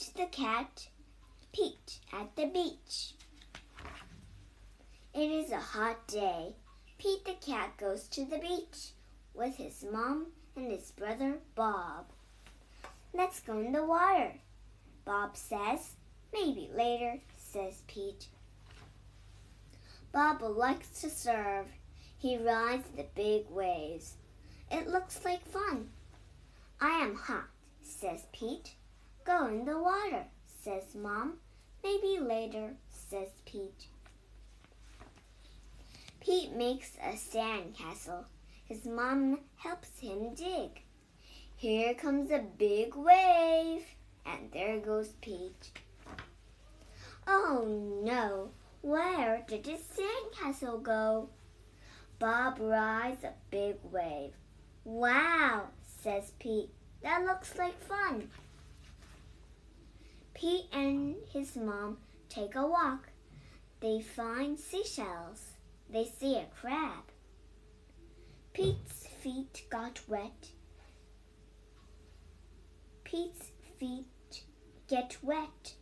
Pete the cat, Pete at the beach. It is a hot day. Pete the cat goes to the beach with his mom and his brother Bob. Let's go in the water, Bob says. Maybe later, says Pete. Bob likes to surf. He rides the big waves. It looks like fun. I am hot, says Pete. Go in the water, says Mom. Maybe later, says Pete. Pete makes a sand castle. His mom helps him dig. Here comes a big wave, and there goes Pete. Oh no, where did his sandcastle go? Bob rides a big wave. Wow, says Pete. That looks like fun. Pete and his mom take a walk. They find seashells. They see a crab. Pete's feet got wet. Pete's feet get wet.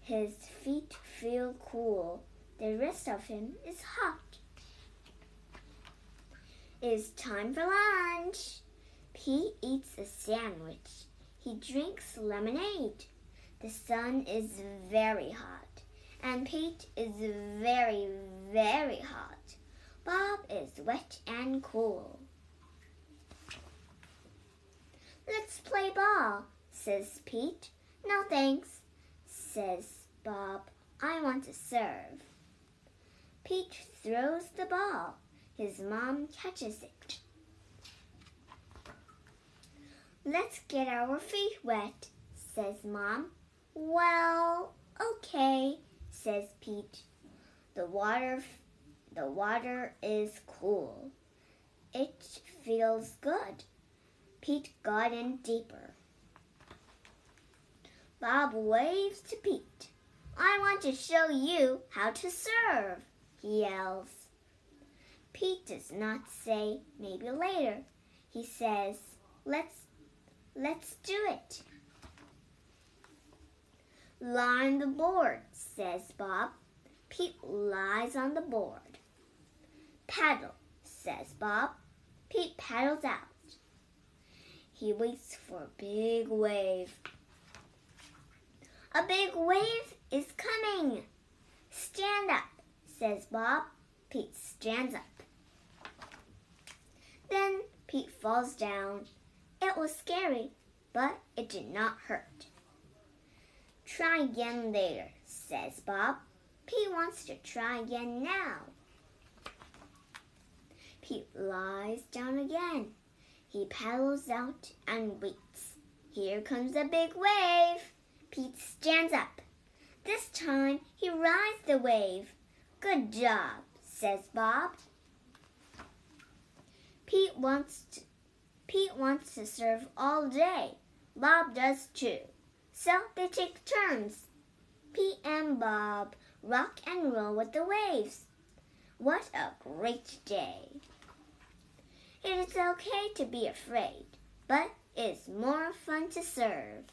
His feet feel cool. The rest of him is hot. It's time for lunch. Pete eats a sandwich. He drinks lemonade. The sun is very hot, and Pete is very, very hot. Bob is wet and cool. Let's play ball, says Pete. No thanks, says Bob. I want to serve. Pete throws the ball. His mom catches it. Let's get our feet wet, says Mom. Well, okay, says Pete. The water the water is cool. It feels good. Pete got in deeper. Bob waves to Pete. I want to show you how to serve, he yells. Pete does not say maybe later. He says, let's let's do it. Lie on the board, says Bob. Pete lies on the board. Paddle, says Bob. Pete paddles out. He waits for a big wave. A big wave is coming. Stand up, says Bob. Pete stands up. Then Pete falls down. It was scary, but it did not hurt. Try again later, says Bob. Pete wants to try again now. Pete lies down again. He paddles out and waits. Here comes a big wave. Pete stands up. This time he rides the wave. Good job, says Bob. Pete wants to, Pete wants to serve all day. Bob does too. So they take turns. And Bob rock and roll with the waves. What a great day! It is okay to be afraid, but it's more fun to serve.